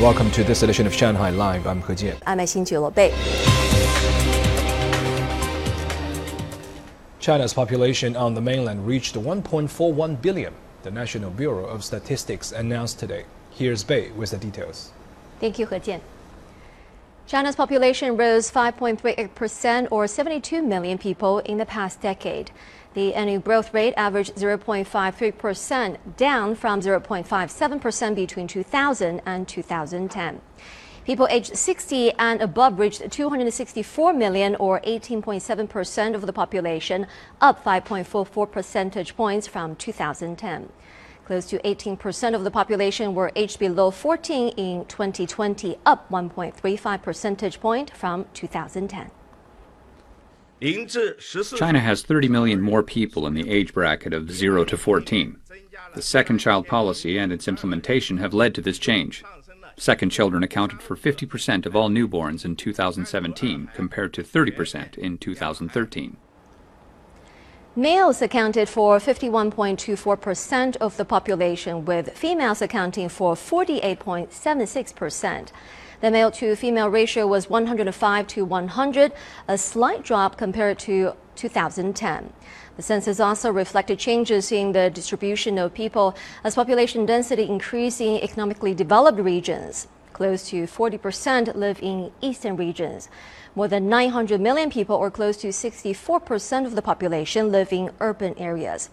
Welcome to this edition of Shanghai Live. I'm He Jian. I'm Xin Bei. China's population on the mainland reached 1.41 billion, the National Bureau of Statistics announced today. Here's Bei with the details. Thank you, He Jian. China's population rose 5.38% or 72 million people in the past decade. The annual growth rate averaged 0.53%, down from 0.57% between 2000 and 2010. People aged 60 and above reached 264 million, or 18.7% of the population, up 5.44 percentage points from 2010. Close to 18% of the population were aged below 14 in 2020, up 1.35 percentage point from 2010. China has 30 million more people in the age bracket of 0 to 14. The second child policy and its implementation have led to this change. Second children accounted for 50% of all newborns in 2017 compared to 30% in 2013. Males accounted for 51.24% of the population, with females accounting for 48.76%. The male to female ratio was 105 to 100, a slight drop compared to 2010. The census also reflected changes in the distribution of people as population density increased in economically developed regions. Close to 40% live in eastern regions. More than 900 million people, or close to 64% of the population, live in urban areas.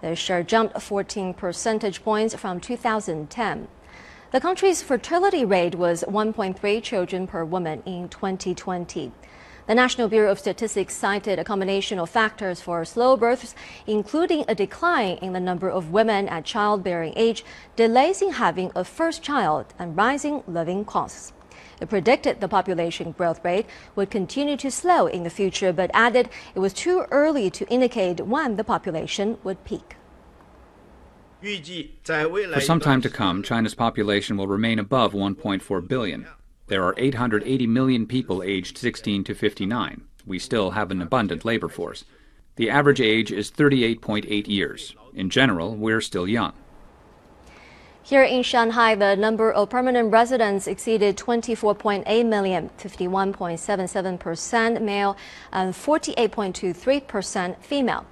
The share jumped 14 percentage points from 2010. The country's fertility rate was 1.3 children per woman in 2020. The National Bureau of Statistics cited a combination of factors for slow births, including a decline in the number of women at childbearing age, delays in having a first child, and rising living costs. It predicted the population growth rate would continue to slow in the future, but added it was too early to indicate when the population would peak. For some time to come, China's population will remain above 1.4 billion. There are 880 million people aged 16 to 59. We still have an abundant labor force. The average age is 38.8 years. In general, we're still young. Here in Shanghai, the number of permanent residents exceeded 24.8 million, 51.77% male and 48.23% female.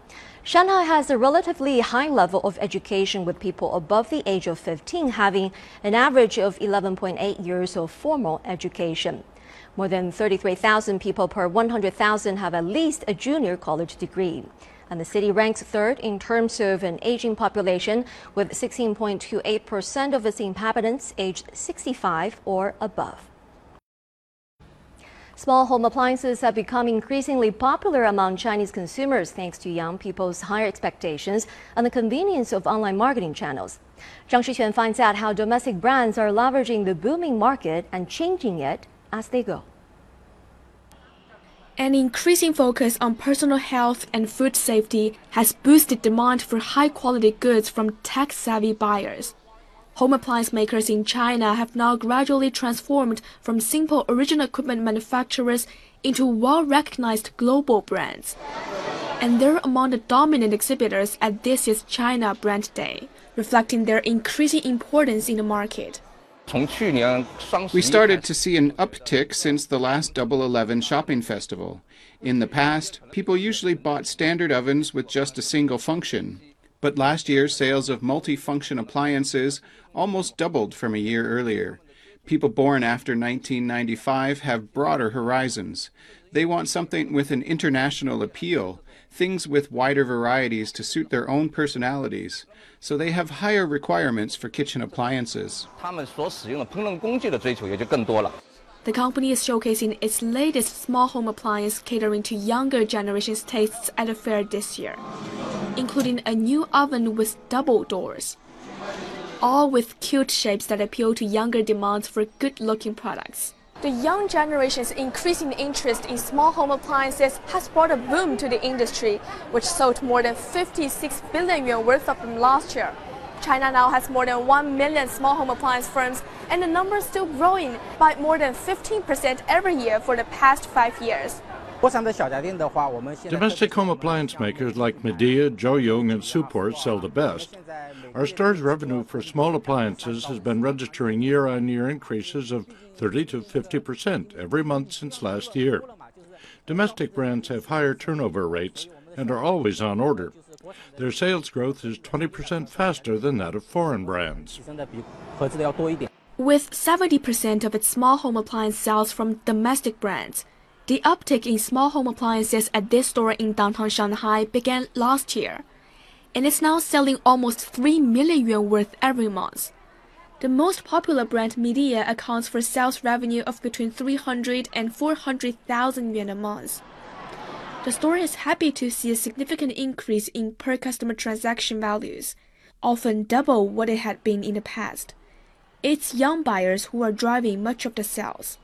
Shanghai has a relatively high level of education with people above the age of 15 having an average of 11.8 years of formal education. More than 33,000 people per 100,000 have at least a junior college degree and the city ranks third in terms of an aging population, with 16.28% of its inhabitants aged 65 or above. Small home appliances have become increasingly popular among Chinese consumers thanks to young people's higher expectations and the convenience of online marketing channels. Zhang Shiquan finds out how domestic brands are leveraging the booming market and changing it as they go. An increasing focus on personal health and food safety has boosted demand for high quality goods from tech savvy buyers. Home appliance makers in China have now gradually transformed from simple original equipment manufacturers into well recognized global brands. And they're among the dominant exhibitors at this year's China Brand Day, reflecting their increasing importance in the market. We started to see an uptick since the last Double Eleven shopping festival. In the past, people usually bought standard ovens with just a single function. But last year, sales of multi-function appliances almost doubled from a year earlier. People born after 1995 have broader horizons. They want something with an international appeal, things with wider varieties to suit their own personalities, so they have higher requirements for kitchen appliances. The company is showcasing its latest small home appliance catering to younger generations' tastes at a fair this year, including a new oven with double doors. All with cute shapes that appeal to younger demands for good looking products. The young generation's increasing interest in small home appliances has brought a boom to the industry, which sold more than 56 billion yuan worth of them last year. China now has more than 1 million small home appliance firms, and the number is still growing by more than 15% every year for the past five years. Domestic home appliance makers like Midea, Joyoung, and Supor sell the best. Our store's revenue for small appliances has been registering year on year increases of 30 to 50 percent every month since last year. Domestic brands have higher turnover rates and are always on order. Their sales growth is 20 percent faster than that of foreign brands. With 70% of its small home appliance sales from domestic brands, the uptick in small home appliances at this store in downtown Shanghai began last year, and is now selling almost 3 million yuan worth every month. The most popular brand Midea accounts for sales revenue of between 300 and 400,000 yuan a month. The store is happy to see a significant increase in per customer transaction values, often double what it had been in the past. It's young buyers who are driving much of the sales.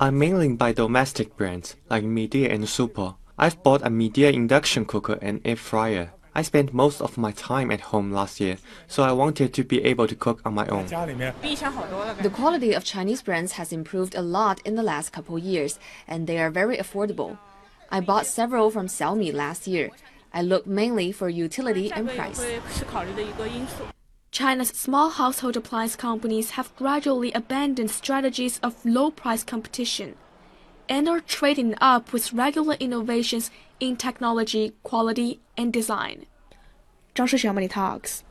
I'm mainly buy domestic brands like Midea and Supor. I've bought a Midea induction cooker and air fryer. I spent most of my time at home last year, so I wanted to be able to cook on my own. The quality of Chinese brands has improved a lot in the last couple years, and they are very affordable. I bought several from Xiaomi last year. I look mainly for utility and price. China's small household appliance companies have gradually abandoned strategies of low price competition and are trading up with regular innovations in technology, quality, and design. Zhang Shixiang Talks.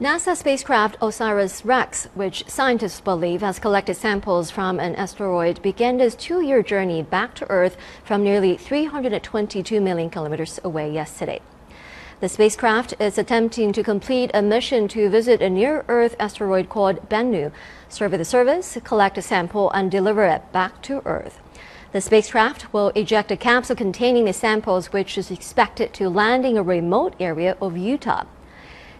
NASA spacecraft OSIRIS-REx, which scientists believe has collected samples from an asteroid, began its two-year journey back to Earth from nearly 322 million kilometers away yesterday. The spacecraft is attempting to complete a mission to visit a near-Earth asteroid called Bennu, survey the surface, collect a sample, and deliver it back to Earth. The spacecraft will eject a capsule containing the samples, which is expected to land in a remote area of Utah.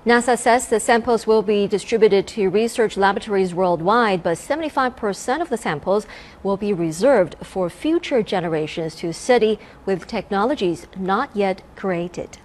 NASA says the samples will be distributed to research laboratories worldwide, but 75% of the samples will be reserved for future generations to study with technologies not yet created.